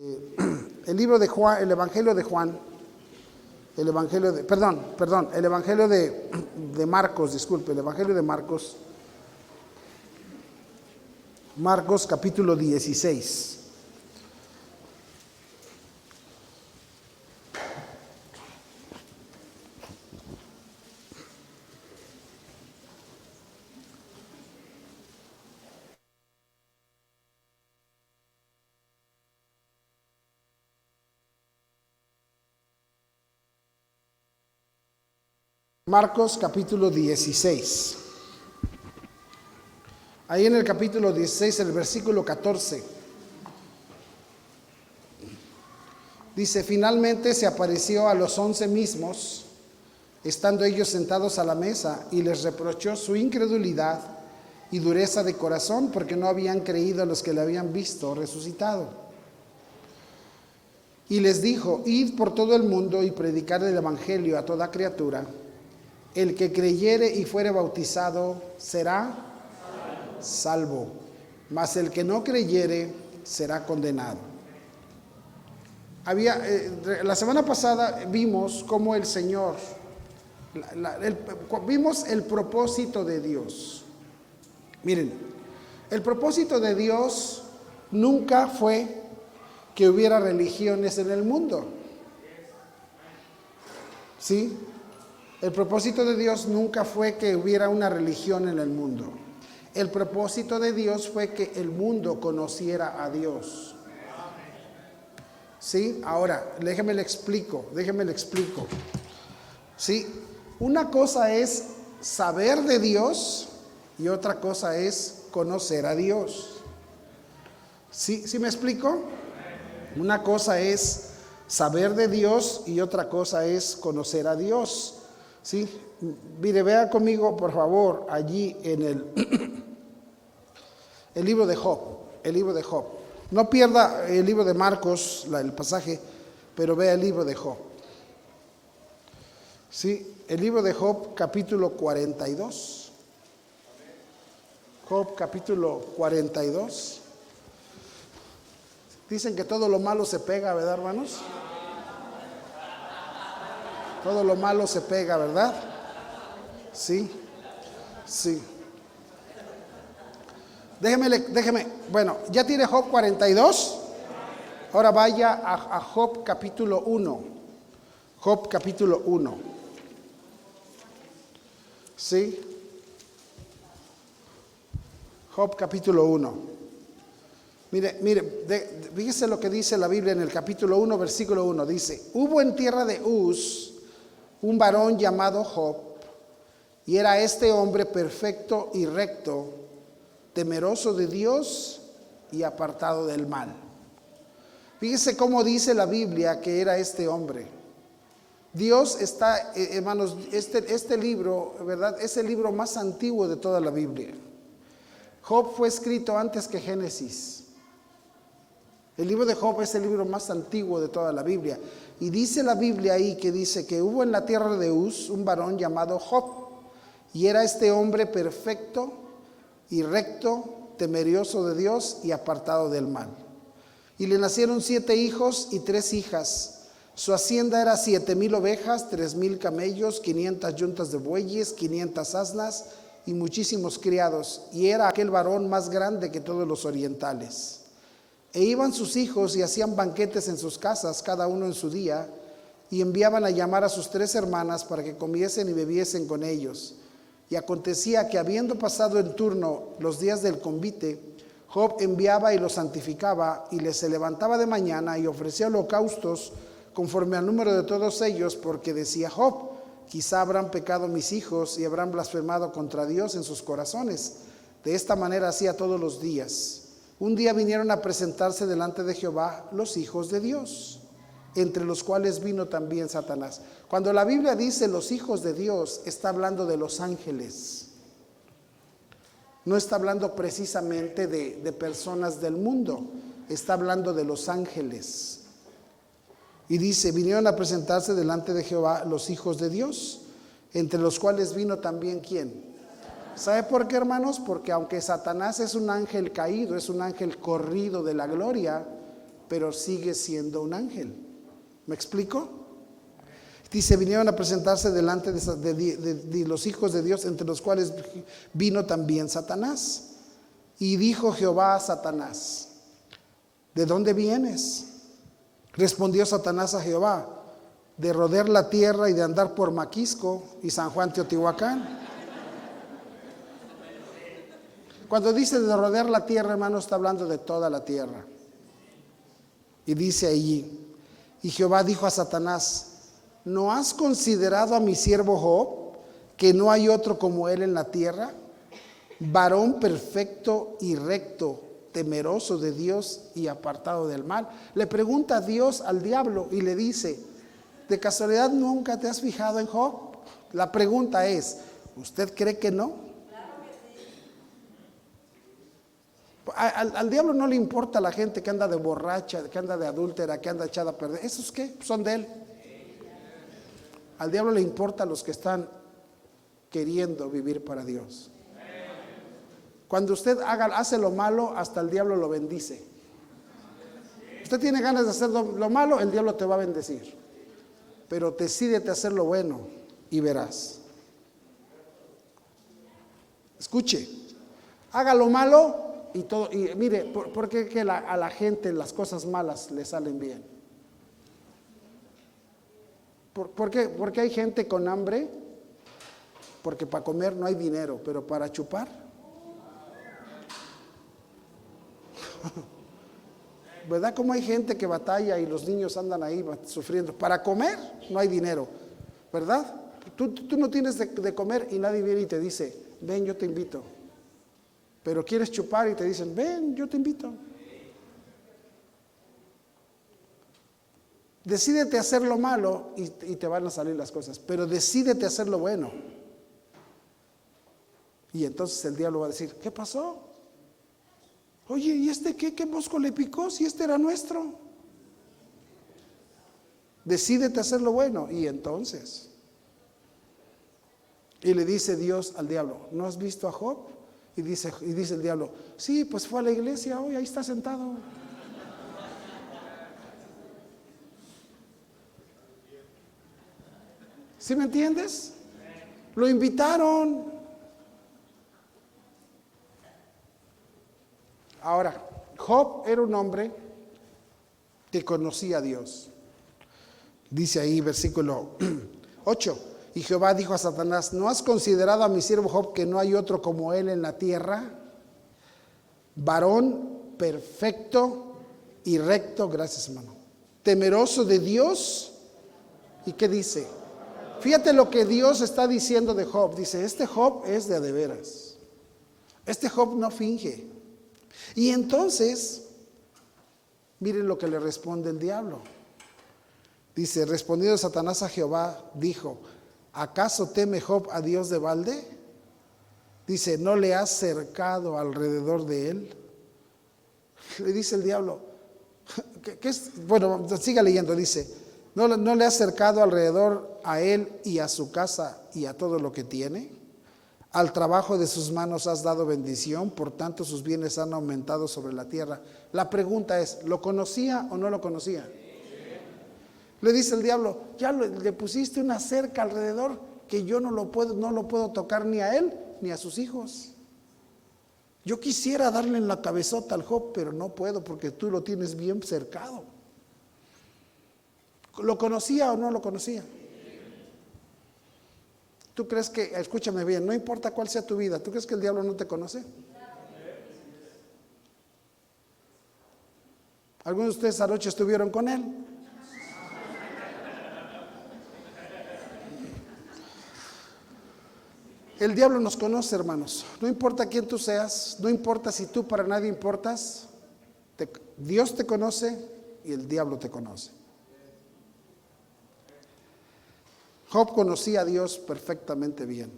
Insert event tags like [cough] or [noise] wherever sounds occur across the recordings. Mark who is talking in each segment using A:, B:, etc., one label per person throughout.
A: [clears throat] El libro de Juan, el Evangelio de Juan, el Evangelio de, perdón, perdón, el Evangelio de, [clears throat] de Marcos, disculpe, el Evangelio de Marcos, Marcos capítulo 16. Marcos capítulo 16. Ahí en el capítulo 16, el versículo 14. Dice, finalmente se apareció a los once mismos, estando ellos sentados a la mesa, y les reprochó su incredulidad y dureza de corazón, porque no habían creído a los que le habían visto resucitado. Y les dijo, id por todo el mundo y predicar el Evangelio a toda criatura. El que creyere y fuere bautizado será salvo, mas el que no creyere será condenado. Había, eh, la semana pasada vimos cómo el Señor, vimos el propósito de Dios. Miren, el propósito de Dios nunca fue que hubiera religiones en el mundo. ¿Sí? El propósito de Dios nunca fue que hubiera una religión en el mundo. El propósito de Dios fue que el mundo conociera a Dios. ¿Sí? Ahora, déjeme le explico, déjeme le explico. ¿Sí? Una cosa es saber de Dios y otra cosa es conocer a Dios. ¿Sí? ¿Sí me explico? Una cosa es saber de Dios y otra cosa es conocer a Dios. ¿Sí? Mire, vea conmigo, por favor, allí en el, el libro de Job, el libro de Job. No pierda el libro de Marcos, el pasaje, pero vea el libro de Job. ¿Sí? El libro de Job, capítulo 42. Job, capítulo 42. Dicen que todo lo malo se pega, ¿verdad, hermanos? Todo lo malo se pega, ¿verdad? Sí, sí. Déjeme, déjeme, bueno, ya tiene Job 42. Ahora vaya a, a Job capítulo 1. Job capítulo 1. ¿Sí? Job capítulo 1. Mire, mire, de, fíjese lo que dice la Biblia en el capítulo 1, versículo 1. Dice, hubo en tierra de Uz un varón llamado Job, y era este hombre perfecto y recto, temeroso de Dios y apartado del mal. Fíjese cómo dice la Biblia que era este hombre. Dios está, eh, hermanos, este, este libro, ¿verdad? Es el libro más antiguo de toda la Biblia. Job fue escrito antes que Génesis. El libro de Job es el libro más antiguo de toda la Biblia. Y dice la Biblia ahí que dice que hubo en la tierra de Uz un varón llamado Job. Y era este hombre perfecto y recto, temerioso de Dios y apartado del mal. Y le nacieron siete hijos y tres hijas. Su hacienda era siete mil ovejas, tres mil camellos, quinientas yuntas de bueyes, quinientas asnas y muchísimos criados. Y era aquel varón más grande que todos los orientales. E iban sus hijos y hacían banquetes en sus casas, cada uno en su día, y enviaban a llamar a sus tres hermanas para que comiesen y bebiesen con ellos. Y acontecía que habiendo pasado en turno los días del convite, Job enviaba y los santificaba y les se levantaba de mañana y ofrecía holocaustos conforme al número de todos ellos, porque decía Job, quizá habrán pecado mis hijos y habrán blasfemado contra Dios en sus corazones. De esta manera hacía todos los días. Un día vinieron a presentarse delante de Jehová los hijos de Dios, entre los cuales vino también Satanás. Cuando la Biblia dice los hijos de Dios, está hablando de los ángeles. No está hablando precisamente de, personas del mundo, está hablando de los ángeles. Y dice, vinieron a presentarse delante de Jehová los hijos de Dios, entre los cuales vino también quién? ¿Sabe por qué, hermanos? Porque aunque Satanás es un ángel caído, es un ángel corrido de la gloria, pero sigue siendo un ángel. ¿Me explico? Dice, vinieron a presentarse delante de, los hijos de Dios, entre los cuales vino también Satanás. Y dijo Jehová a Satanás, ¿de dónde vienes? Respondió Satanás a Jehová, de rodear la tierra y de andar por Maquisco y San Juan Teotihuacán. Cuando dice de rodear la tierra, hermano, está hablando de toda la tierra. Y dice allí, y Jehová dijo a Satanás, ¿no has considerado a mi siervo Job, que no hay otro como él en la tierra? Varón perfecto y recto, temeroso de Dios y apartado del mal. Le pregunta a Dios al diablo y le dice, ¿de casualidad nunca te has fijado en Job? La pregunta es, ¿usted cree que no? Al, diablo no le importa la gente que anda de borracha, que anda de adúltera, que anda echada a perder. ¿Esos qué? Son de él. Al diablo le importa a los que están queriendo vivir para Dios. Cuando usted haga, hace lo malo, hasta el diablo lo bendice. Usted tiene ganas de hacer lo, malo, el diablo te va a bendecir. Pero decídete hacer lo bueno y verás. Escuche, haga lo malo y todo, y mire, ¿por, qué que a la gente las cosas malas le salen bien? ¿Por, qué? Porque hay gente con hambre, porque para comer no hay dinero, pero para chupar. [laughs] ¿Verdad? Como hay gente que batalla y los niños andan ahí sufriendo? Para comer no hay dinero, ¿verdad? Tú, no tienes de comer y nadie viene y te dice, ven, yo te invito. Pero quieres chupar y te dicen, ven, yo te invito. Decídete hacer lo malo y, te van a salir las cosas, pero decídete hacer lo bueno. Y entonces el diablo va a decir, ¿qué pasó? Oye, ¿y este qué? ¿Qué mosco le picó si este era nuestro? Decídete hacer lo bueno. Y entonces, y le dice Dios al diablo, ¿no has visto a Job? Y dice, y dice el diablo, sí, pues fue a la iglesia hoy, ahí está sentado. ¿Sí me entiendes? Lo invitaron. Ahora, Job era un hombre que conocía a Dios. Dice ahí versículo [clears throat] 8. Y Jehová dijo a Satanás, ¿no has considerado a mi siervo Job que no hay otro como él en la tierra? Varón perfecto y recto, gracias hermano, temeroso de Dios. ¿Y qué dice? Fíjate lo que Dios está diciendo de Job. Dice, este Job es de de veras. Este Job no finge. Y entonces, miren lo que le responde el diablo. Dice, respondiendo Satanás a Jehová, dijo, ¿acaso teme Job a Dios de balde? Dice, ¿no le has cercado alrededor de él? Le dice el diablo, [laughs] ¿qué, es? Bueno, siga leyendo, dice, ¿no, ¿no le has cercado alrededor a él y a su casa y a todo lo que tiene? Al trabajo de sus manos has dado bendición, por tanto sus bienes han aumentado sobre la tierra. La pregunta es, ¿lo conocía o no lo conocía? Le dice el diablo, ya le pusiste una cerca alrededor que yo no lo puedo, no lo puedo tocar ni a él ni a sus hijos. Yo quisiera darle en la cabezota al Job, pero no puedo porque tú lo tienes bien cercado. ¿Lo conocía o no lo conocía? ¿Tú crees que, escúchame bien, no importa cuál sea tu vida, ¿tú crees que el diablo no te conoce? Algunos de ustedes anoche estuvieron con él. El diablo nos conoce, hermanos. No importa quién tú seas, no importa si tú para nadie importas, Dios te conoce y el diablo te conoce. Job conocía a Dios perfectamente bien.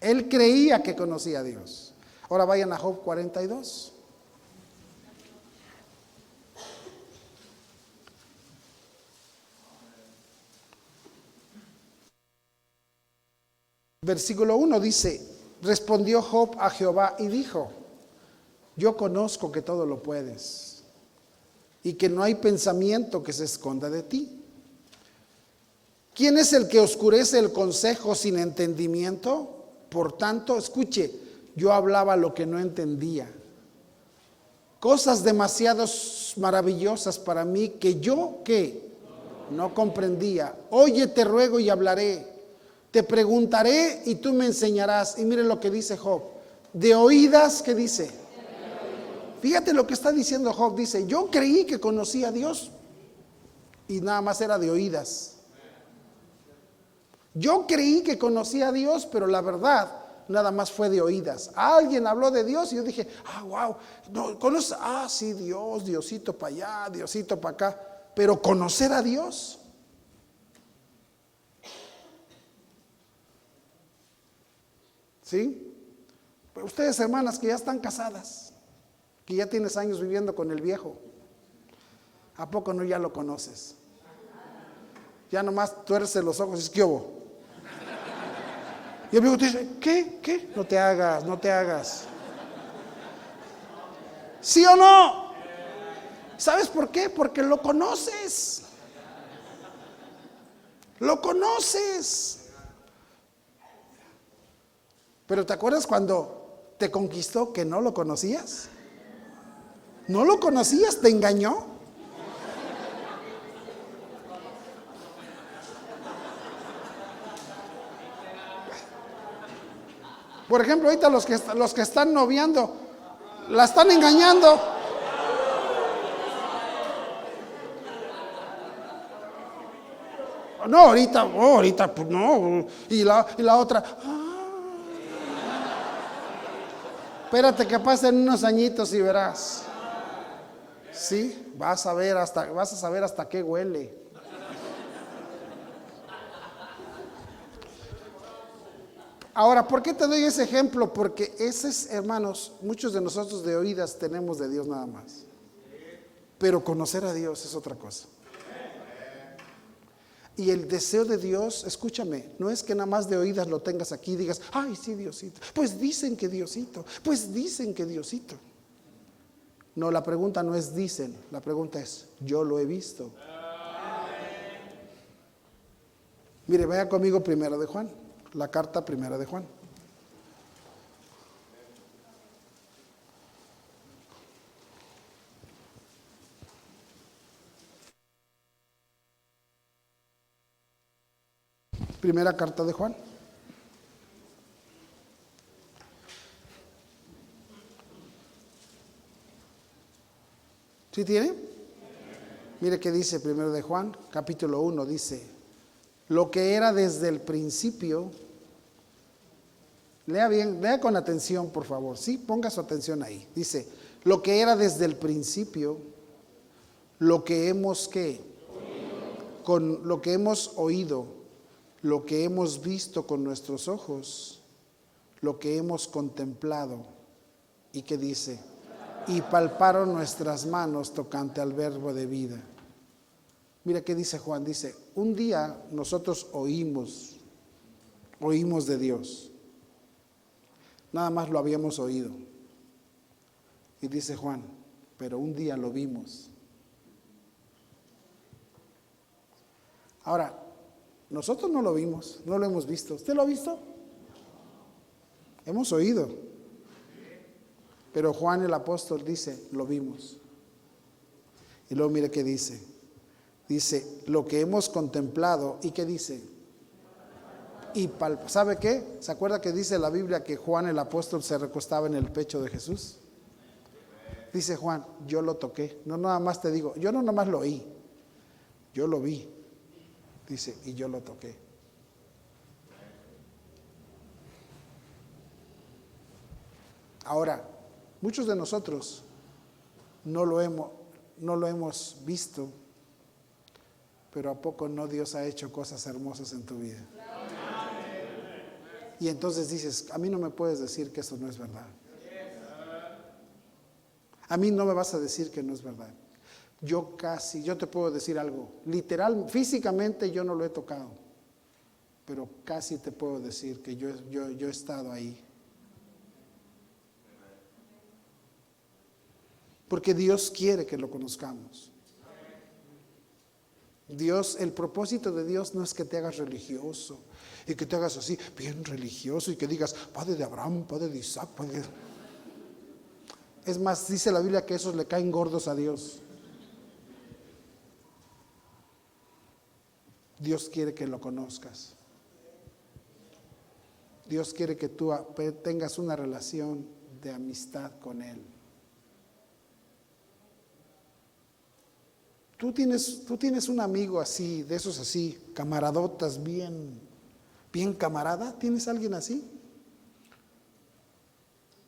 A: Él creía que conocía a Dios. Ahora vayan a Job 42. Versículo 1 dice, respondió Job a Jehová y dijo, yo conozco que todo lo puedes y que no hay pensamiento que se esconda de ti. ¿Quién es el que oscurece el consejo sin entendimiento? Por tanto, escuche, yo hablaba lo que no entendía. Cosas demasiado maravillosas para mí que yo, ¿qué? No comprendía. Oye, te ruego y hablaré. Te preguntaré y tú me enseñarás. Y mire lo que dice Job. De oídas, ¿qué dice? Fíjate lo que está diciendo Job. Dice, yo creí que conocía a Dios y nada más era de oídas. Yo creí que conocía a Dios, pero la verdad nada más fue de oídas. Alguien habló de Dios y yo dije, ah, wow, no, conoce, ah, sí, Dios, Diosito para allá, Diosito para acá, pero conocer a Dios. ¿Sí? Ustedes hermanas que ya están casadas, que ya tienes años viviendo con el viejo, ¿a poco no ya lo conoces? Ya nomás tuerce los ojos y es que y el amigo te dice, ¿qué? ¿Qué? No te hagas, no te hagas. ¿Sí o no? ¿Sabes por qué? Porque lo conoces. Lo conoces. Pero ¿te acuerdas cuando te conquistó que no lo conocías? ¿No lo conocías? ¿Te engañó? Por ejemplo, ahorita los que, los que están noviando, la están engañando. No, ahorita, oh, ahorita, pues no. Y la, y la otra. Espérate que pasen unos añitos y verás. Sí, vas a ver hasta, vas a saber hasta qué huele. Ahora, ¿por qué te doy ese ejemplo? Porque esos hermanos, muchos de nosotros de oídas tenemos de Dios nada más. Pero conocer a Dios es otra cosa. Y el deseo de Dios, escúchame, no es que nada más de oídas lo tengas aquí y digas, ay, sí, Diosito. Pues dicen que Diosito, pues dicen que Diosito. No, la pregunta no es dicen, la pregunta es, yo lo he visto. Mire, vaya conmigo primero de Juan la carta primera de Juan. Primera carta de Juan. ¿Sí tiene? Mire qué dice primero de Juan, capítulo 1, dice, lo que era desde el principio, Lea bien, lea con atención, por favor. Sí, ponga su atención ahí. Dice, lo que era desde el principio, lo que hemos que, con lo que hemos oído, lo que hemos visto con nuestros ojos, lo que hemos contemplado. ¿Y qué dice? Y palparon nuestras manos tocante al verbo de vida. Mira qué dice Juan. Dice, un día nosotros oímos, oímos de Dios Nada más lo habíamos oído. Y dice Juan, pero un día lo vimos. Ahora, nosotros no lo vimos, no lo hemos visto. ¿Usted lo ha visto? Hemos oído. Pero Juan el apóstol dice, lo vimos. Y luego mire qué dice. Dice, lo que hemos contemplado. ¿Y qué dice? y ¿Sabe qué? ¿Se acuerda que dice la Biblia que Juan el apóstol se recostaba en el pecho de Jesús? Dice Juan, yo lo toqué. No nada más te digo, yo no nada más lo oí, yo lo vi. Dice, y yo lo toqué. Ahora, muchos de nosotros no lo hemos, no lo hemos visto, pero ¿a poco no Dios ha hecho cosas hermosas en tu vida? Y entonces dices, a mí no me puedes decir que eso no es verdad. A mí no me vas a decir que no es verdad. Yo casi, yo te puedo decir algo, literal, físicamente yo no lo he tocado, pero casi te puedo decir que yo, yo, he estado ahí. Porque Dios quiere que lo conozcamos. Dios, el propósito de Dios no es que te hagas religioso y que te hagas así, bien religioso y que digas, Padre de Abraham, Padre de Isaac, Padre. Es más, dice la Biblia que esos le caen gordos a Dios. Dios quiere que lo conozcas. Dios quiere que tú tengas una relación de amistad con Él. Tú tienes, tú tienes un amigo así, de esos así, camaradotas, bien, bien camarada. ¿Tienes alguien así?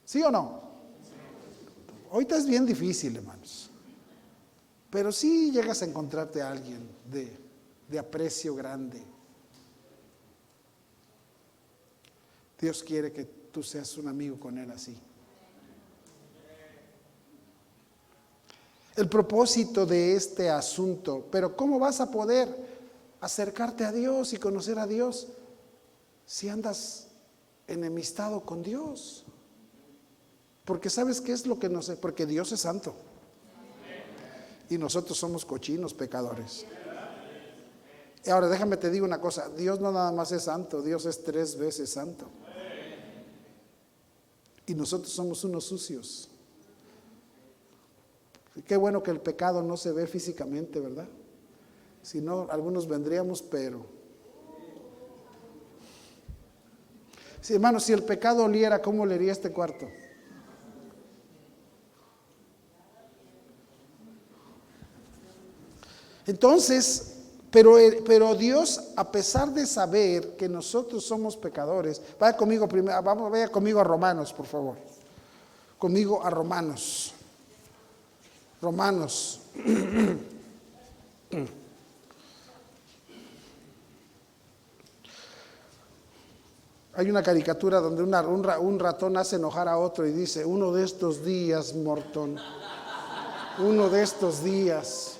A: ¿Sí o no? Ahorita es bien difícil, hermanos. Pero sí llegas a encontrarte a alguien de, de aprecio grande. Dios quiere que tú seas un amigo con Él así. el propósito de este asunto. Pero ¿cómo vas a poder acercarte a Dios y conocer a Dios si andas enemistado con Dios? Porque sabes qué es lo que no sé, porque Dios es santo. Y nosotros somos cochinos pecadores. Ahora déjame te digo una cosa, Dios no nada más es santo, Dios es tres veces santo. Y nosotros somos unos sucios. Qué bueno que el pecado no se ve físicamente, ¿verdad? Si no, algunos vendríamos, pero... Sí, hermano, si el pecado oliera, ¿cómo olería este cuarto? Entonces, pero, pero, Dios, a pesar de saber que nosotros somos pecadores, vaya conmigo primero, vamos, vaya conmigo a Romanos, por favor. Conmigo a Romanos. Romanos. [clears throat] Hay una caricatura donde un, ratón hace enojar a otro y dice, uno de estos días, Morton, uno de estos días,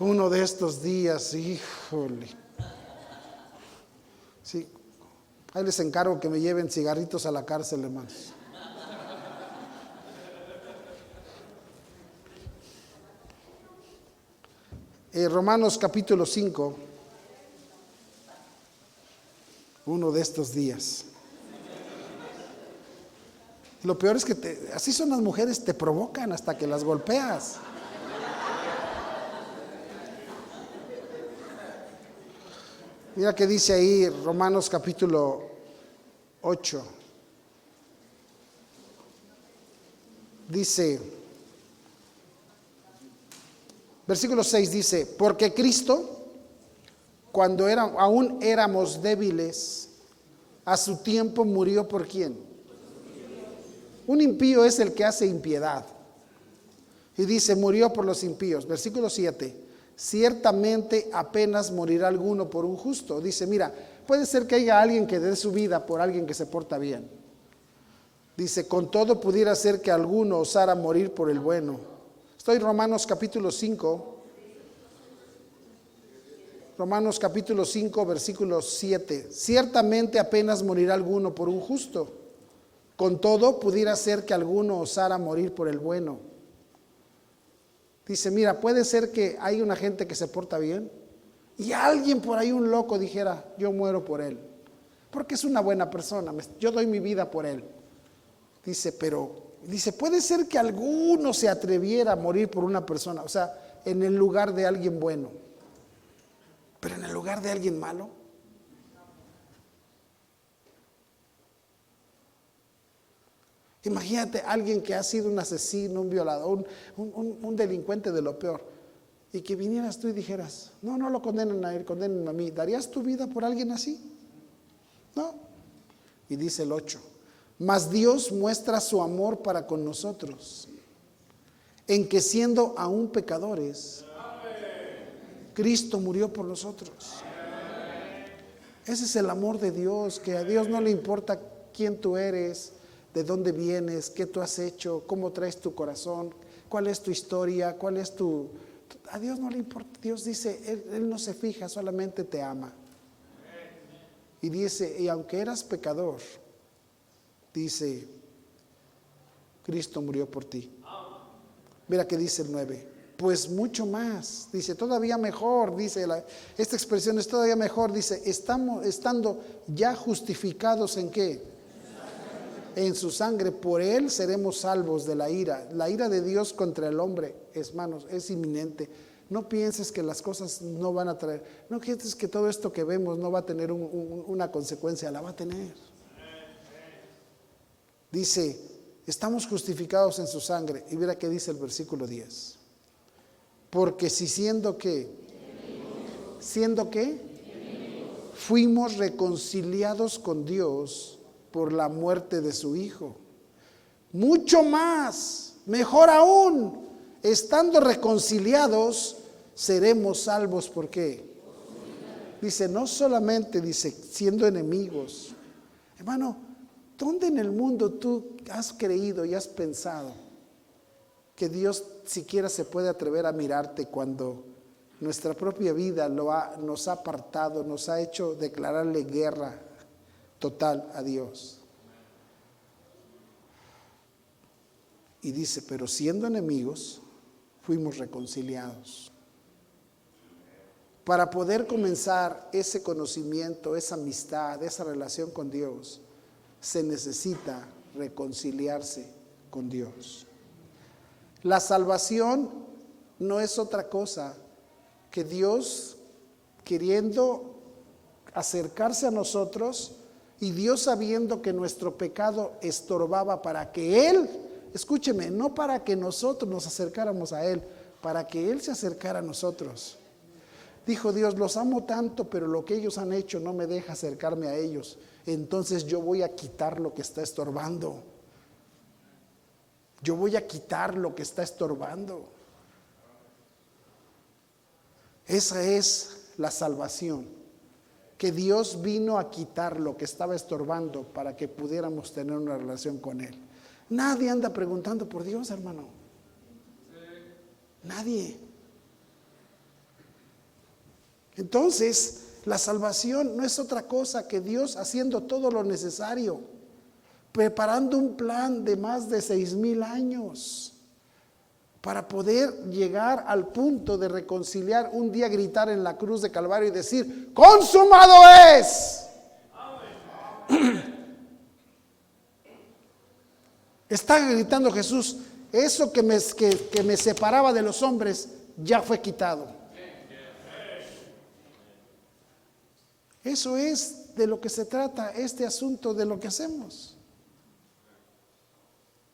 A: uno de estos días, híjole. Sí, ahí les encargo que me lleven cigarritos a la cárcel, hermanos. Eh, Romanos capítulo 5, uno de estos días. Lo peor es que así son las mujeres, te provocan hasta que las golpeas. Mira que dice ahí Romanos capítulo 8. Dice, Versículo 6 dice, porque Cristo, cuando era, aún éramos débiles, a su tiempo murió por quién. Un impío es el que hace impiedad. Y dice, murió por los impíos. Versículo 7, ciertamente apenas morirá alguno por un justo. Dice, mira, puede ser que haya alguien que dé su vida por alguien que se porta bien. Dice, con todo pudiera ser que alguno osara morir por el bueno Estoy Romanos capítulo 5. Romanos capítulo 5, versículo 7. Ciertamente apenas morirá alguno por un justo. Con todo, pudiera ser que alguno osara morir por el bueno. Dice, mira, puede ser que hay una gente que se porta bien y alguien por ahí, un loco, dijera, yo muero por él. Porque es una buena persona, yo doy mi vida por él. Dice, pero Dice, puede ser que alguno se atreviera a morir por una persona, o sea, en el lugar de alguien bueno, pero en el lugar de alguien malo. Imagínate alguien que ha sido un asesino, un violador, un, delincuente de lo peor, y que vinieras tú y dijeras, no, no lo condenen a él, condenen a mí. ¿Darías tu vida por alguien así? No. Y dice el 8, mas Dios muestra su amor para con nosotros, en que siendo aún pecadores, Cristo murió por nosotros. Ese es el amor de Dios, que a Dios no le importa quién tú eres, de dónde vienes, qué tú has hecho, cómo traes tu corazón, cuál es tu historia, cuál es tu... A Dios no le importa, Dios dice, Él, no se fija, solamente te ama. Y dice, y aunque eras pecador, dice, Cristo murió por ti. Mira que dice el 9. pues mucho más. Dice, todavía mejor, dice, esta expresión es todavía mejor, dice, estamos estando ya justificados en qué? En su sangre, por él seremos salvos de la ira. La ira de Dios contra el hombre, hermanos, es inminente. No pienses que las cosas no van a traer, no pienses que todo esto que vemos no va a tener una consecuencia, la va a tener. Dice, estamos justificados en su sangre. Y mira qué dice el versículo 10. Porque si siendo que, siendo que, fuimos reconciliados con Dios por la muerte de su Hijo. Mucho más, mejor aún, estando reconciliados, seremos salvos. ¿Por qué? Dice, no solamente, dice, siendo enemigos. Hermano, ¿dónde en el mundo tú has creído y has pensado que Dios siquiera se puede atrever a mirarte cuando nuestra propia vida lo ha, nos ha apartado, nos ha hecho declararle guerra total a Dios. Y dice, pero siendo enemigos, fuimos reconciliados. Para poder comenzar ese conocimiento, esa amistad, esa relación con Dios, se necesita reconciliarse con Dios. La salvación no es otra cosa que Dios queriendo acercarse a nosotros y Dios sabiendo que nuestro pecado estorbaba para que Él, escúcheme, no para que nosotros nos acercáramos a Él, para que Él se acercara a nosotros. Dijo Dios, los amo tanto, pero lo que ellos han hecho no me deja acercarme a ellos. Entonces yo voy a quitar lo que está estorbando. Yo voy a quitar lo que está estorbando. Esa es la salvación. Que Dios vino a quitar lo que estaba estorbando para que pudiéramos tener una relación con Él. Nadie anda preguntando por Dios, hermano. Nadie. Entonces, la salvación no es otra cosa que Dios haciendo todo lo necesario preparando un plan de más de seis mil años para poder llegar al punto de reconciliar, un día gritar en la cruz de Calvario y decir, consumado es. [clears throat] Está gritando Jesús, eso que me, que me separaba de los hombres ya fue quitado. Eso es de lo que se trata este asunto de lo que hacemos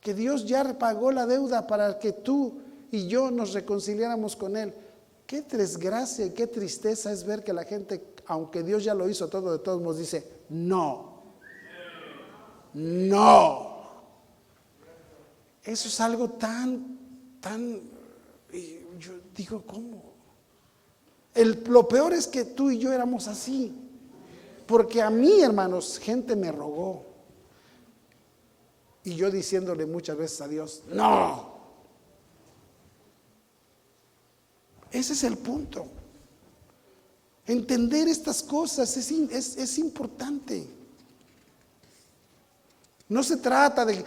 A: que Dios ya pagó la deuda para que tú y yo nos reconciliáramos con Él. Qué desgracia y qué tristeza es ver que la gente, aunque Dios ya lo hizo todo, de todos modos dice, no, no. Eso es algo tan, tan, yo digo, ¿cómo? El, lo peor es que tú y yo éramos así. Porque a mí, hermanos, gente me rogó. Y yo diciéndole muchas veces a Dios, no. Ese es el punto. Entender estas cosas es, es, importante. No se trata de,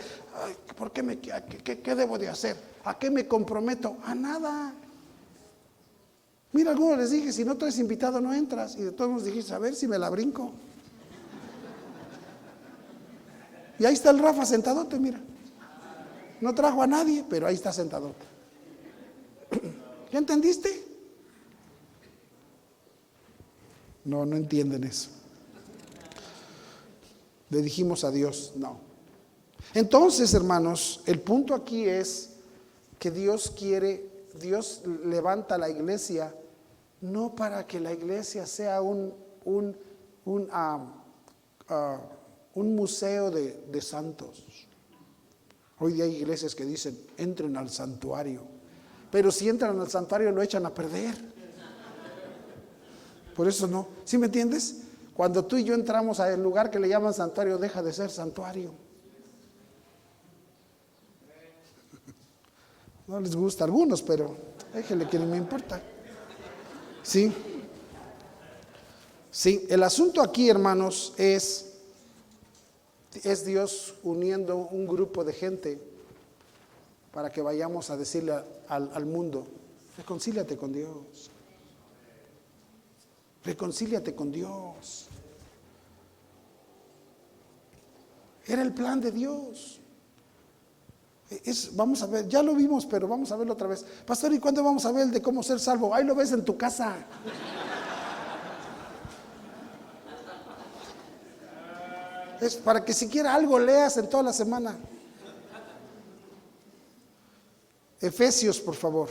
A: ¿por qué, me, qué, qué, debo de hacer? ¿A qué me comprometo? A nada. Mira, algunos les dije, si no traes invitado no entras. Y de todos nos dijiste, a ver si me la brinco. Y ahí está el Rafa sentadote, mira. No trajo a nadie, pero ahí está sentadote. [clears throat] ¿Ya entendiste? No, no entienden eso. Le dijimos a Dios, no. Entonces, hermanos, el punto aquí es que Dios quiere, Dios levanta la iglesia no para que la iglesia sea un, un, ah, ah, un museo de, santos. Hoy día hay iglesias que dicen, entren al santuario. Pero si entran al santuario lo echan a perder. Por eso no. ¿Sí me entiendes? Cuando tú y yo entramos al lugar que le llaman santuario, deja de ser santuario. No les gusta a algunos, pero déjenle que no me importa. Sí. Sí, el asunto aquí, hermanos, es es Dios uniendo un grupo de gente para que vayamos a decirle al, mundo Reconcíliate con Dios. Reconcíliate con Dios. Era el plan de Dios. Vamos a ver, ya lo vimos, pero vamos a verlo otra vez. Pastor, ¿y cuándo vamos a ver el de cómo ser salvo? Ahí lo ves en tu casa. Es para que siquiera algo leas en toda la semana. Efesios, por favor.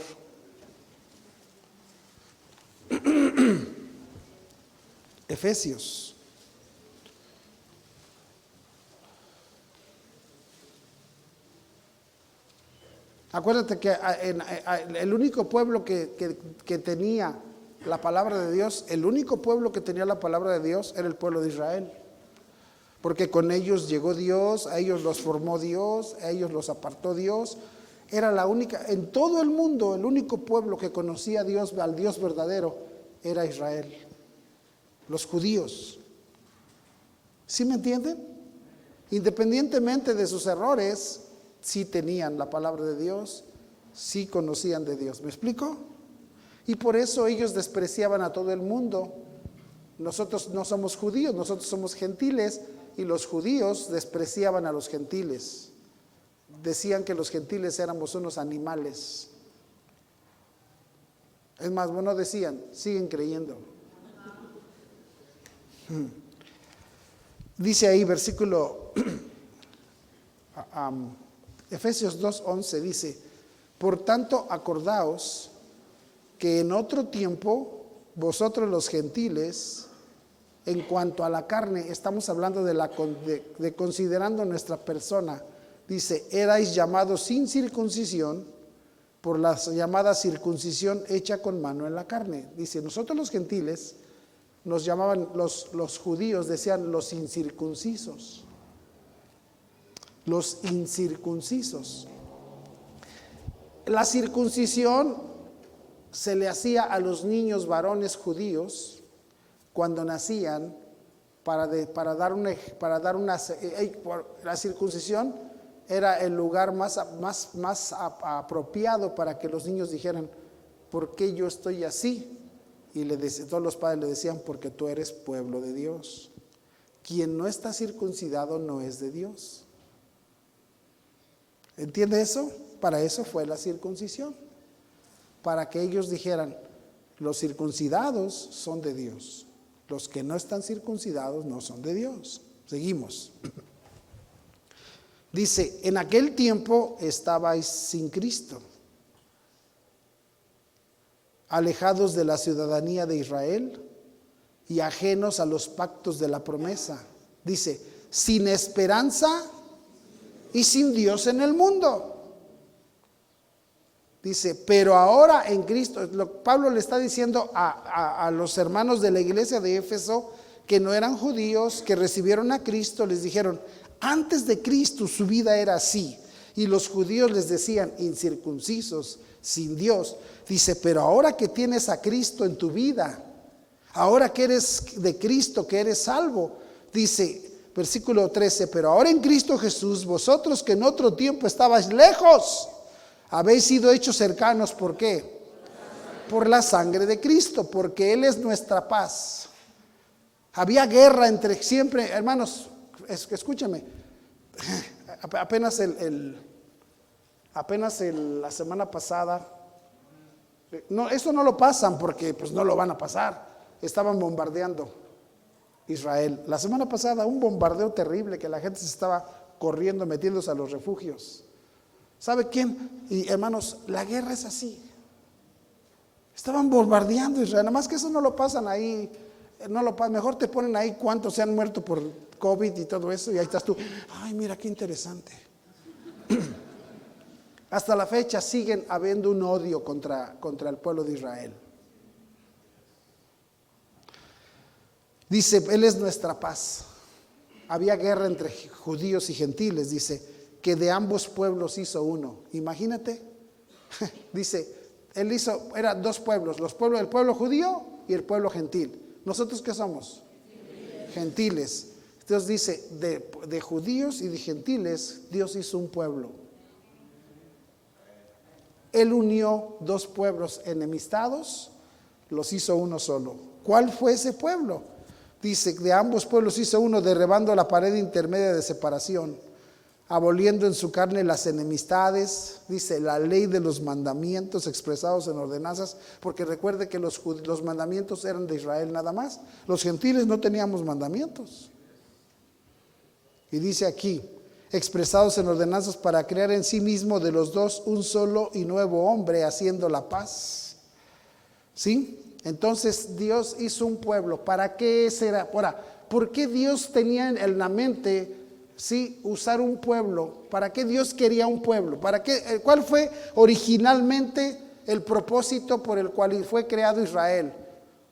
A: [clears throat] Efesios. Acuérdate que ah, ah, el único pueblo que, que, tenía la palabra de Dios, el único pueblo que tenía la palabra de Dios era el pueblo de Israel. Porque con ellos llegó Dios, a ellos los formó Dios, a ellos los apartó Dios. Era la única, en todo el mundo, el único pueblo que conocía a Dios, al Dios verdadero, era Israel. Los judíos. ¿Sí me entienden? Independientemente de sus errores, sí tenían la palabra de Dios, sí conocían de Dios. ¿Me explico? Y por eso ellos despreciaban a todo el mundo. Nosotros no somos judíos, nosotros somos gentiles y los judíos despreciaban a los gentiles. Decían que los gentiles éramos unos animales. Es más, bueno, decían, siguen creyendo. Dice ahí, versículo [clears throat] Efesios 2.11 dice, por tanto acordaos que en otro tiempo vosotros los gentiles, en cuanto a la carne, estamos hablando de, considerando nuestra persona, dice, erais llamados sin circuncisión por la llamada circuncisión hecha con mano en la carne. Dice, nosotros los gentiles nos llamaban, los judíos decían los incircuncisos los incircuncisos. La circuncisión se le hacía a los niños varones judíos cuando nacían para, dar, una, para dar una... Eh, la circuncisión era el lugar más, apropiado para que los niños dijeran, ¿por qué yo estoy así? Y todos los padres le decían, porque tú eres pueblo de Dios. Quien no está circuncidado no es de Dios. ¿Entiende eso? Para eso fue la circuncisión. Para que ellos dijeran, los circuncidados son de Dios. Los que no están circuncidados no son de Dios. Seguimos. [clears throat] Dice, en aquel tiempo estabais sin Cristo, alejados de la ciudadanía de Israel y ajenos a los pactos de la promesa. Dice, sin esperanza y sin Dios en el mundo. Dice, pero ahora en Cristo, Pablo le está diciendo a, los hermanos de la iglesia de Éfeso que no eran judíos, que recibieron a Cristo, les dijeron, antes de Cristo su vida era así. Y los judíos les decían, incircuncisos, sin Dios. Dice, pero ahora que tienes a Cristo en tu vida, ahora que eres de Cristo, que eres salvo, dice, versículo 13, pero ahora en Cristo Jesús, vosotros que en otro tiempo estabais lejos, habéis sido hechos cercanos, ¿por qué? Por la sangre de Cristo, porque Él es nuestra paz. Había guerra entre siempre, hermanos, escúchame, [laughs] apenas el, apenas la semana pasada, no, eso no lo pasan porque pues no lo van a pasar, estaban bombardeando Israel. La semana pasada un bombardeo terrible que la gente se estaba corriendo, metiéndose a los refugios. ¿Sabe quién? Y hermanos, la guerra es así. Estaban bombardeando Israel, nada más que eso no lo pasan ahí, no lo pasan, mejor te ponen ahí cuántos se han muerto por COVID y todo eso, y ahí estás tú, ay, mira qué interesante. [clears throat] Hasta la fecha siguen habiendo un odio contra, contra el pueblo de Israel. Dice, Él es nuestra paz. Había guerra entre judíos y gentiles, dice, que de ambos pueblos hizo uno. Imagínate, [laughs] dice, Él hizo, eran dos pueblos, los pueblos, el pueblo judío y el pueblo gentil. ¿Nosotros qué somos? Gentiles. Dios dice, de, de judíos y de gentiles, Dios hizo un pueblo. Él unió dos pueblos enemistados, los hizo uno solo. ¿Cuál fue ese pueblo? Dice, de ambos pueblos hizo uno, derribando la pared intermedia de separación, aboliendo en su carne las enemistades, dice, la ley de los mandamientos expresados en ordenanzas, porque recuerde que los, mandamientos eran de Israel nada más, los gentiles no teníamos mandamientos. Y dice aquí, expresados en ordenanzas para crear en sí mismo de los dos un solo y nuevo hombre, haciendo la paz. ¿Sí? Entonces Dios hizo un pueblo. ¿Para qué será? Ahora, ¿por qué Dios tenía en la mente, sí, usar un pueblo? ¿Para qué Dios quería un pueblo? ¿Para qué? Eh, ¿Cuál fue originalmente el propósito por el cual fue creado Israel?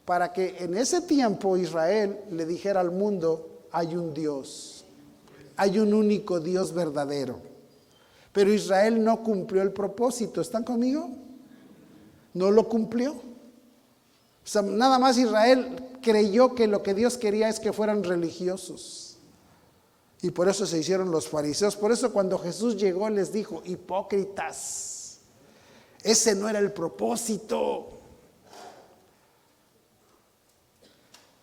A: Para que en ese tiempo Israel le dijera al mundo, hay un Dios hay un único Dios verdadero. Pero Israel no cumplió el propósito. ¿Están conmigo? No lo cumplió. Nada más Israel creyó que lo que Dios quería es que fueran religiosos. Y por eso se hicieron los fariseos. Por eso cuando Jesús llegó les dijo, hipócritas, ese no era el propósito.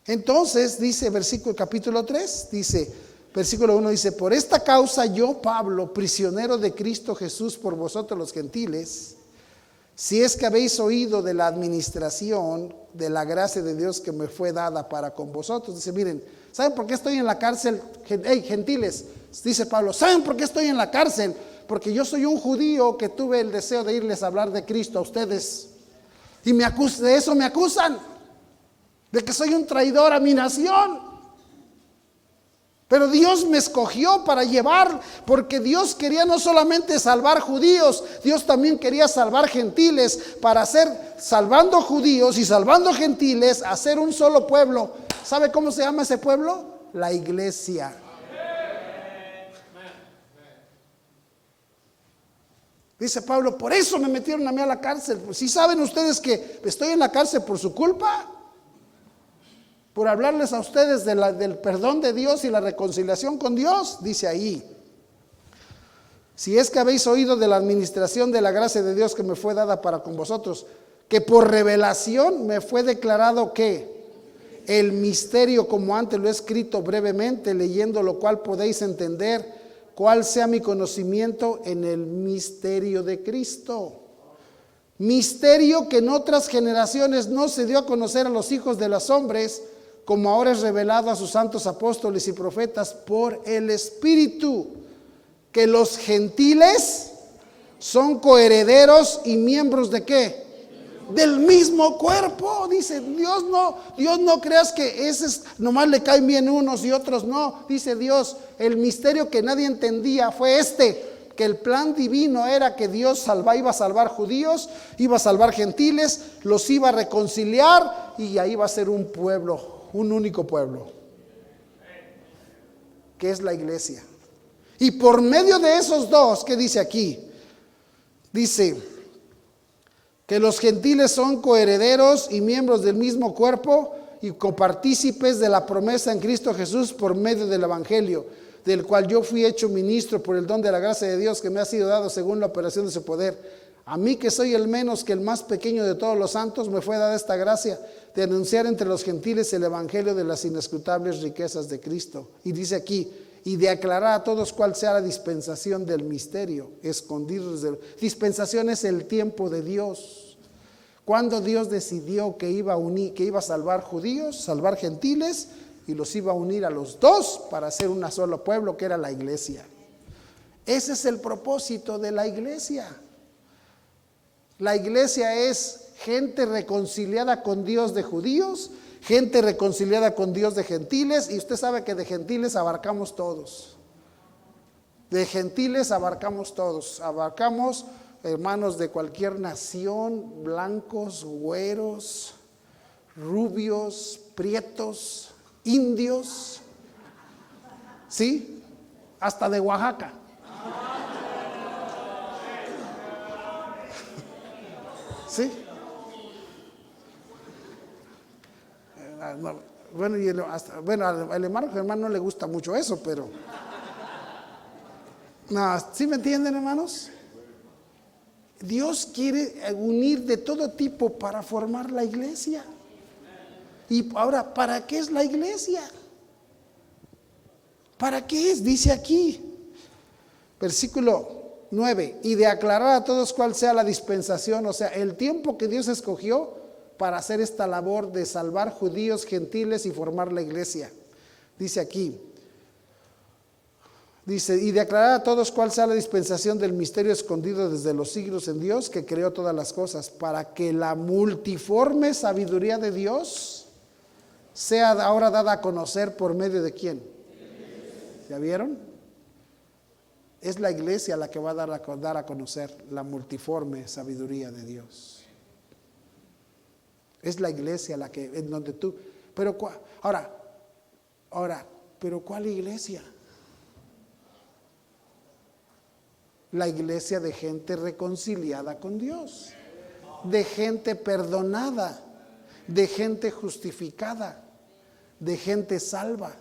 A: Entonces dice versículo capítulo 3, dice, Versículo 1 dice, por esta causa yo, Pablo, prisionero de Cristo Jesús por vosotros los gentiles, si es que habéis oído de la administración de la gracia de Dios que me fue dada para con vosotros. Dice, miren, ¿saben por qué estoy en la cárcel? Hey, gentiles, dice Pablo, ¿saben por qué estoy en la cárcel? Porque yo soy un judío que tuve el deseo de irles a hablar de Cristo a ustedes. Y me de eso me acusan, de que soy un traidor a mi nación. Pero Dios me escogió para llevar, porque Dios quería no solamente salvar judíos, Dios también quería salvar gentiles, para hacer, salvando judíos y salvando gentiles, hacer un solo pueblo. ¿Sabe cómo se llama ese pueblo? La iglesia. Dice Pablo, por eso me metieron a mí a la cárcel. Si saben ustedes que estoy en la cárcel por su culpa, por hablarles a ustedes del perdón de Dios y la reconciliación con Dios, dice ahí. Si es que habéis oído de la administración de la gracia de Dios que me fue dada para con vosotros, que por revelación me fue declarado que el misterio, como antes lo he escrito brevemente, leyendo lo cual podéis entender cuál sea mi conocimiento en el misterio de Cristo. Misterio que en otras generaciones no se dio a conocer a los hijos de los hombres, como ahora es revelado a sus santos apóstoles y profetas por el Espíritu, que los gentiles son coherederos y miembros de qué? Del mismo cuerpo, dice Dios no, Dios no creas que ese es, nomás le caen bien unos y otros no, dice Dios, el misterio que nadie entendía fue este, que el plan divino era que Dios salva, iba a salvar judíos, iba a salvar gentiles, los iba a reconciliar y ahí va a ser un pueblo un único pueblo, que es la iglesia. Y por medio de esos dos, ¿qué dice aquí? Dice que los gentiles son coherederos y miembros del mismo cuerpo y copartícipes de la promesa en Cristo Jesús por medio del Evangelio, del cual yo fui hecho ministro por el don de la gracia de Dios que me ha sido dado según la operación de su poder. A mí que soy el menos que el más pequeño de todos los santos, me fue dada esta gracia de anunciar entre los gentiles el evangelio de las inescrutables riquezas de Cristo. Y dice aquí, y de aclarar a todos cuál sea la dispensación del misterio, escondidos del... Dispensación es el tiempo de Dios. Cuando Dios decidió que iba a unir, que iba a salvar judíos, salvar gentiles, y los iba a unir a los dos para hacer un solo pueblo, que era la iglesia. Ese es el propósito de la iglesia. La iglesia es gente reconciliada con Dios de judíos, gente reconciliada con Dios de gentiles, y usted sabe que de gentiles abarcamos todos. De gentiles abarcamos todos, abarcamos hermanos de cualquier nación, blancos, güeros, rubios, prietos, indios, ¿sí? Hasta de Oaxaca. [laughs] ¿Sí? Bueno, y bueno, al hermano Germán no le gusta mucho eso, pero... No, ¿sí me entienden, hermanos? Dios quiere unir de todo tipo para formar la iglesia. Y ahora, ¿para qué es la iglesia? ¿Para qué es? Dice aquí, versículo 9, y de aclarar a todos cuál sea la dispensación, o sea, el tiempo que Dios escogió para hacer esta labor de salvar judíos, gentiles y formar la iglesia. Dice aquí, dice, y de aclarar a todos cuál sea la dispensación del misterio escondido desde los siglos en Dios que creó todas las cosas, para que la multiforme sabiduría de Dios sea ahora dada a conocer por medio de quién. ¿Ya vieron? Es la iglesia la que va a dar a, dar a conocer la multiforme sabiduría de Dios. Es la iglesia la que, en donde tú, pero ahora, ahora, pero ¿cuál iglesia? La iglesia de gente reconciliada con Dios, de gente perdonada, de gente justificada, de gente salva.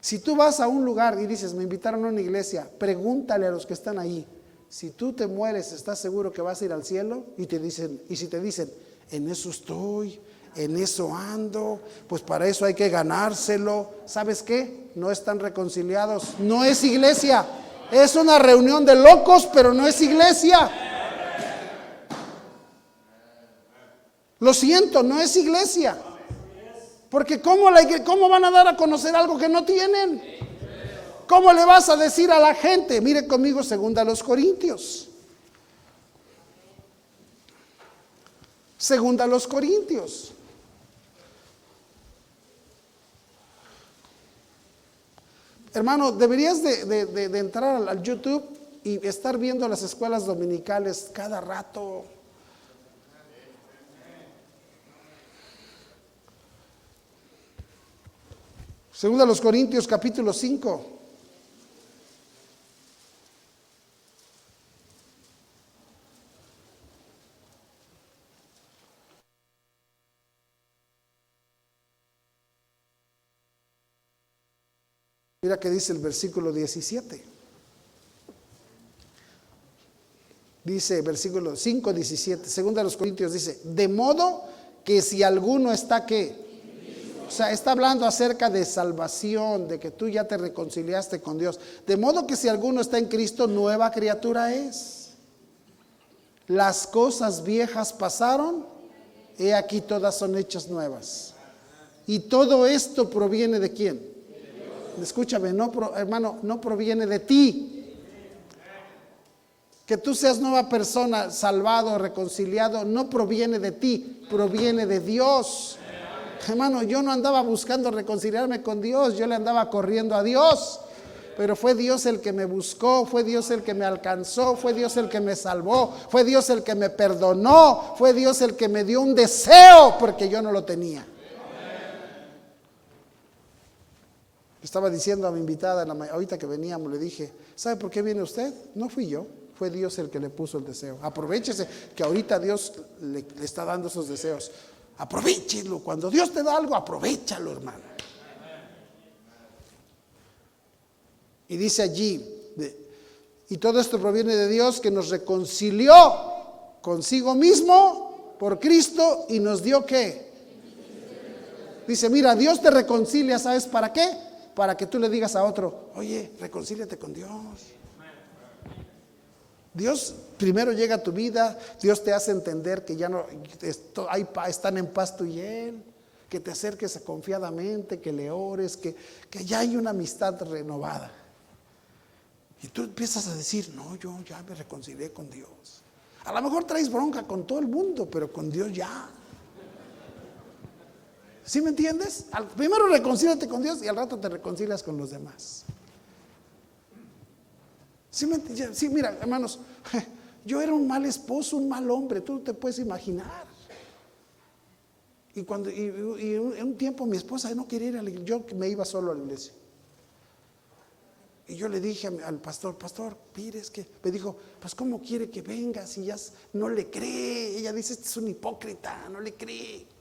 A: Si tú vas a un lugar y dices, me invitaron a una iglesia, pregúntale a los que están ahí, si tú te mueres, ¿estás seguro que vas a ir al cielo? Y te dicen, y si te dicen, en eso estoy, en eso ando, pues para eso hay que ganárselo. ¿Sabes qué? No están reconciliados. No es iglesia. Es una reunión de locos, pero no es iglesia. Lo siento, no es iglesia. Porque ¿cómo, ¿cómo van a dar a conocer algo que no tienen? ¿Cómo le vas a decir a la gente? Mire conmigo segunda a los Corintios. Segunda a los Corintios. Hermano, deberías de, entrar al YouTube y estar viendo las escuelas dominicales cada rato. Segunda a los Corintios capítulo 5. Mira que dice el versículo 17. Dice versículo 5, 17. Segunda a los Corintios dice, de modo que si alguno está que o sea, está hablando acerca de salvación, de que tú ya te reconciliaste con Dios. De modo que si alguno está en Cristo, nueva criatura es. Las cosas viejas pasaron, he aquí todas son hechas nuevas. Y todo esto proviene de quién? Escúchame, no, hermano, no proviene de ti. Que tú seas nueva persona, salvado, reconciliado, no proviene de ti, proviene de Dios. Hermano, yo no andaba buscando reconciliarme con Dios, yo le andaba corriendo a Dios. Pero fue Dios el que me buscó, fue Dios el que me alcanzó, fue Dios el que me salvó, fue Dios el que me perdonó, fue Dios el que me dio un deseo porque yo no lo tenía. Estaba diciendo a mi invitada, ahorita que veníamos, le dije, ¿sabe por qué viene usted? No fui yo, fue Dios el que le puso el deseo. Aprovechese que ahorita Dios le, está dando esos deseos. Aprovechenlo. Cuando Dios te da algo, aprovechalo, hermano. Y dice allí, y todo esto proviene de Dios que nos reconcilió consigo mismo por Cristo y nos dio qué. Dice, mira, Dios te reconcilia, ¿sabes para qué? Para que tú le digas a otro, oye, reconcíliate con Dios. Dios primero llega a tu vida, Dios te hace entender que ya no están en paz tú y Él, que te acerques confiadamente, que le ores, que, que ya hay una amistad renovada. Y tú empiezas a decir, no, yo ya me reconcilié con Dios. A lo mejor traes bronca con todo el mundo, pero con Dios ya. ¿Sí me entiendes? Primero reconcíliate con Dios y al rato te reconcilias con los demás. Sí, mira, hermanos, [laughs] yo era un mal esposo, un mal hombre, tú te puedes imaginar. Y cuando y, en un tiempo mi esposa no quería ir a la iglesia, yo me iba solo a la iglesia. Y yo le dije al pastor, pastor, Pires, que me dijo, pues ¿cómo quiere que venga si ya no le cree? Ella dice, este es un hipócrita, no le cree.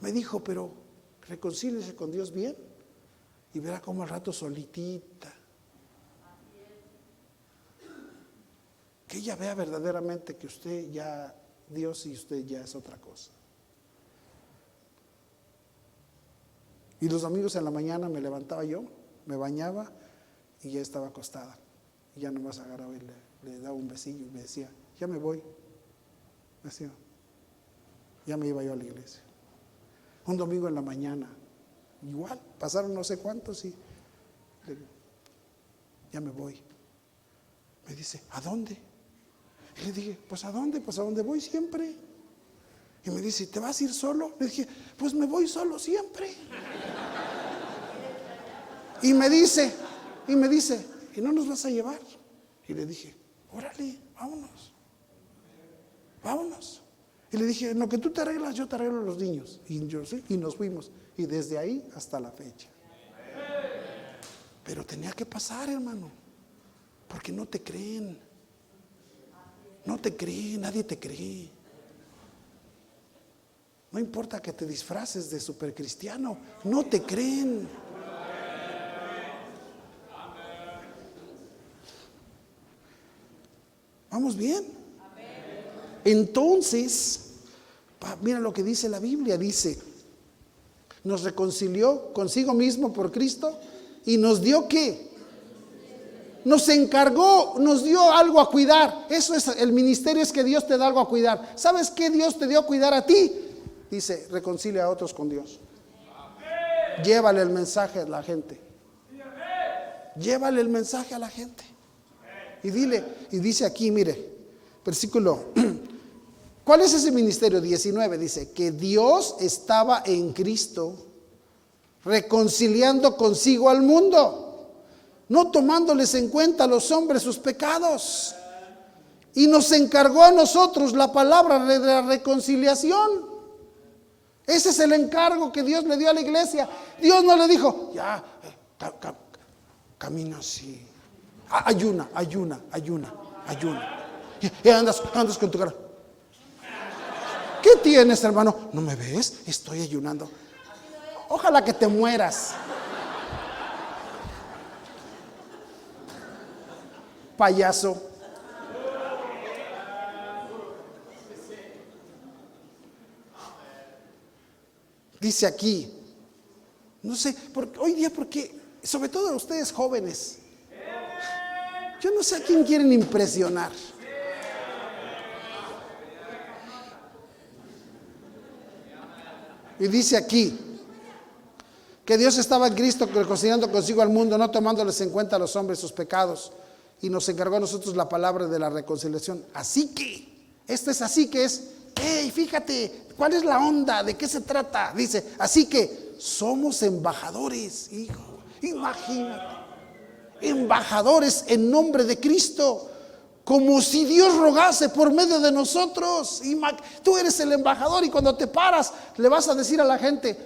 A: Me dijo, pero reconcíliese con Dios bien y verá cómo al rato solitita Que ella vea verdaderamente que usted ya, Dios y usted ya es otra cosa. Y los domingos en la mañana me levantaba yo, me bañaba y ya estaba acostada. Y ya nomás agarraba y le, le daba un besillo y me decía, ya me voy. Me decía, ya me iba yo a la iglesia. Un domingo en la mañana, igual, pasaron no sé cuántos y ya me voy. Me dice, ¿a dónde? Y le dije, pues ¿a dónde? Pues a dónde voy siempre. Y me dice, ¿te vas a ir solo? Le dije, pues me voy solo siempre. Y me dice, y me dice, ¿y no nos vas a llevar? Y le dije, órale, vámonos. Vámonos. Y le dije, en lo que tú te arreglas, yo te arreglo los niños. Y, yo, y nos fuimos. Y desde ahí hasta la fecha. Pero tenía que pasar, hermano. Porque no te creen. No te creen, nadie te cree. No importa que te disfraces de supercristiano, no te creen. ¿Vamos bien? Entonces, mira lo que dice la Biblia, dice, nos reconcilió consigo mismo por Cristo y nos dio qué? Nos encargó, nos dio algo a cuidar. Eso es el ministerio, es que Dios te da algo a cuidar. ¿Sabes qué Dios te dio a cuidar a ti? Dice, reconcilia a otros con Dios. Llévale el mensaje a la gente. Llévale el mensaje a la gente. Y dile, y dice aquí, mire, versículo, [clears throat] ¿cuál es ese ministerio? 19 dice, que Dios estaba en Cristo reconciliando consigo al mundo, no tomándoles en cuenta a los hombres sus pecados. Y nos encargó a nosotros la palabra de la reconciliación. Ese es el encargo que Dios le dio a la iglesia. Dios no le dijo, ya, eh, camina así. Ayuna, ayuna, ayuna, ayuna. Y andas, andas con tu cara. ¿Qué tienes, hermano? ¿No me ves? Estoy ayunando. Ojalá que te mueras. Payaso. Dice aquí, no sé, hoy día porque, sobre todo ustedes jóvenes, yo no sé a quién quieren impresionar. Y dice aquí, que Dios estaba en Cristo reconciliando consigo al mundo, no tomándoles en cuenta a los hombres sus pecados, y nos encargó a nosotros la palabra de la reconciliación. Así que, esto es así que es, hey, fíjate, ¿cuál es la onda? ¿De qué se trata? Dice, así que somos embajadores, hijo, imagínate, embajadores en nombre de Cristo como si Dios rogase por medio de nosotros. Tú eres el embajador y cuando te paras le vas a decir a la gente,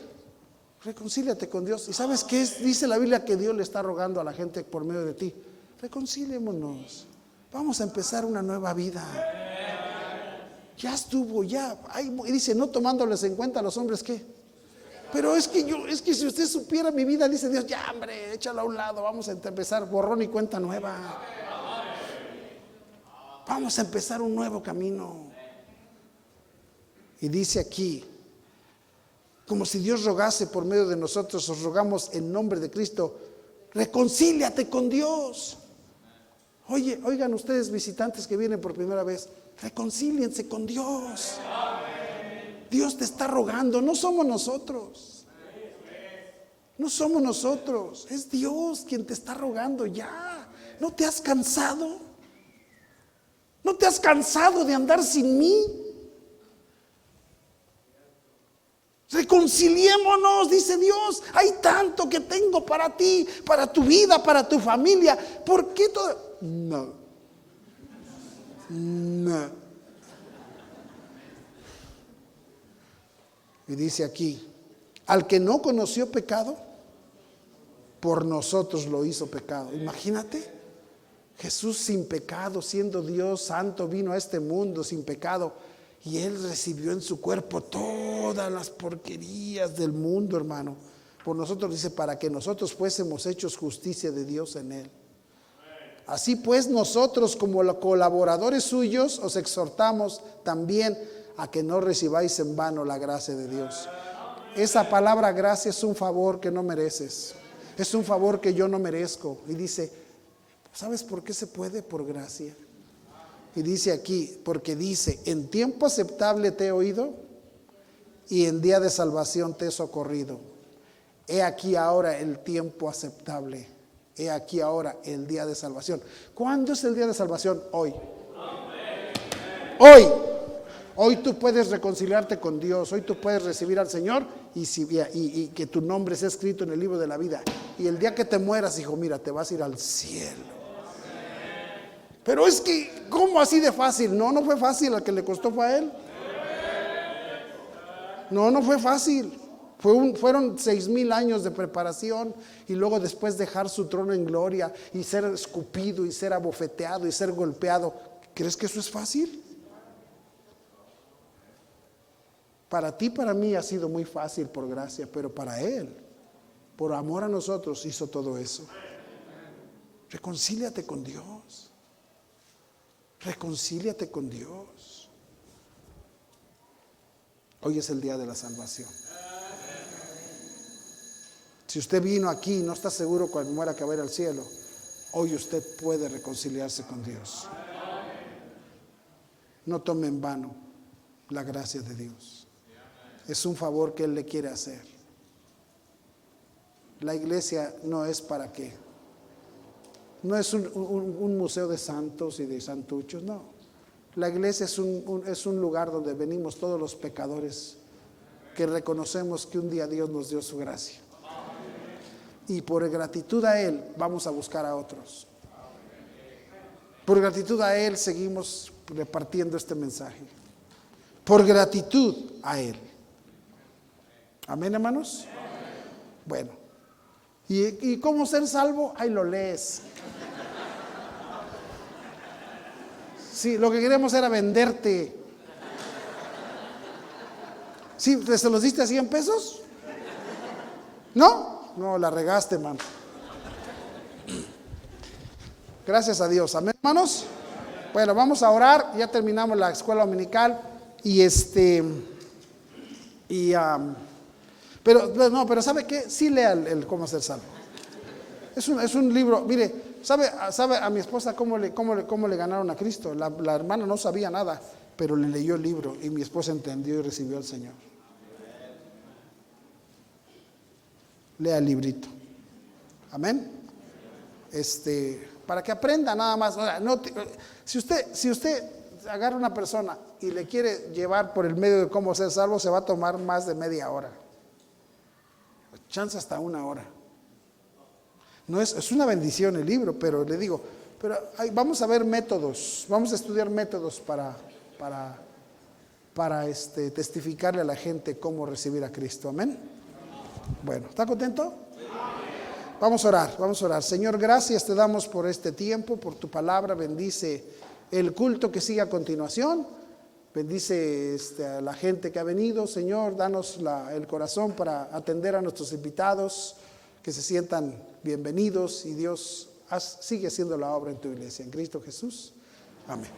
A: reconcíliate con Dios. ¿Y sabes qué es? dice la Biblia que Dios le está rogando a la gente por medio de ti? Reconciliémonos. Vamos a empezar una nueva vida. Ya estuvo, ya. y dice, no tomándoles en cuenta a los hombres ¿qué? Pero es que yo, es que si usted supiera mi vida, dice Dios, ya hombre, échala a un lado, vamos a empezar borrón y cuenta nueva. Vamos a empezar un nuevo camino. Y dice aquí, como si Dios rogase por medio de nosotros, os rogamos en nombre de Cristo, reconcíliate con Dios. Oye, oigan ustedes visitantes que vienen por primera vez, reconcíliense con Dios. Dios te está rogando, no somos nosotros. No somos nosotros, es Dios quien te está rogando ya. ¿No te has cansado? ¿No te has cansado de andar sin mí? Reconciliémonos, dice Dios. Hay tanto que tengo para ti, para tu vida, para tu familia. ¿Por qué todo? No. No. Y dice aquí, al que no conoció pecado, por nosotros lo hizo pecado. Imagínate, Jesús sin pecado, siendo Dios santo, vino a este mundo sin pecado y Él recibió en su cuerpo todas las porquerías del mundo, hermano. Por nosotros dice, para que nosotros fuésemos hechos justicia de Dios en Él. Así pues nosotros como colaboradores suyos os exhortamos también a que no recibáis en vano la gracia de Dios. Esa palabra gracia es un favor que no mereces. Es un favor que yo no merezco. Y dice, ¿sabes por qué se puede? Por gracia. Y dice aquí, porque dice, en tiempo aceptable te he oído y en día de salvación te he socorrido. He aquí ahora el tiempo aceptable. He aquí ahora el día de salvación. ¿Cuándo es el día de salvación? Hoy. Hoy. Hoy tú puedes reconciliarte con Dios. Hoy tú puedes recibir al Señor y, si, y, que tu nombre sea escrito en el libro de la vida. Y el día que te mueras, hijo, mira, te vas a ir al cielo. Pero es que, ¿cómo así de fácil? No, no fue fácil. Al que le costó fue a él. No, no fue fácil. Fue fueron seis mil años de preparación y luego después dejar su trono en gloria y ser escupido y ser abofeteado y ser golpeado. ¿Crees que eso es fácil? Para ti, para mí ha sido muy fácil por gracia, pero para Él, por amor a nosotros, hizo todo eso. Reconcíliate con Dios. Reconcíliate con Dios. Hoy es el día de la salvación. Si usted vino aquí y no está seguro cuando muera que a ir al cielo, hoy usted puede reconciliarse con Dios. No tome en vano la gracia de Dios. Es un favor que Él le quiere hacer. La iglesia no es para qué. No es un, museo de santos y de santuchos, no. La iglesia es un, lugar donde venimos todos los pecadores que reconocemos que un día Dios nos dio su gracia. Y por gratitud a Él vamos a buscar a otros. Por gratitud a Él seguimos repartiendo este mensaje. Por gratitud a Él. Amén, hermanos. Bueno. ¿Y, ¿Y cómo ser salvo? Ahí lo lees. Sí, lo que queremos era venderte. ¿Sí? ¿Se los diste a 100 pesos? ¿No? No, la regaste, hermano. Gracias a Dios. Amén, hermanos. Bueno, vamos a orar. Ya terminamos la escuela dominical. Y este. Y. pero, no, pero ¿sabe qué? Sí lea el, cómo ser salvo. Es un, es un libro, mire, ¿Sabe, ¿Sabe a mi esposa cómo le, cómo le, cómo le ganaron a Cristo? La, hermana no sabía nada, pero le leyó el libro y mi esposa entendió y recibió al Señor. Lea el librito. Amén. Este, para que aprenda nada más. no, si, usted, si usted agarra una persona y le quiere llevar por el medio de cómo ser salvo, se va a tomar más de media hora. Chance hasta una hora. No es, es una bendición el libro, pero le digo, pero vamos a ver métodos, vamos a estudiar métodos para, para, para este, testificarle a la gente cómo recibir a Cristo. Amén. Bueno, ¿está contento? Vamos a orar, vamos a orar. Señor, gracias te damos por este tiempo, por tu palabra. Bendice el culto que sigue a continuación. Bendice este, a la gente que ha venido. Señor, danos el corazón para atender a nuestros invitados, que se sientan bienvenidos y Dios sigue haciendo la obra en tu iglesia. En Cristo Jesús. Amén.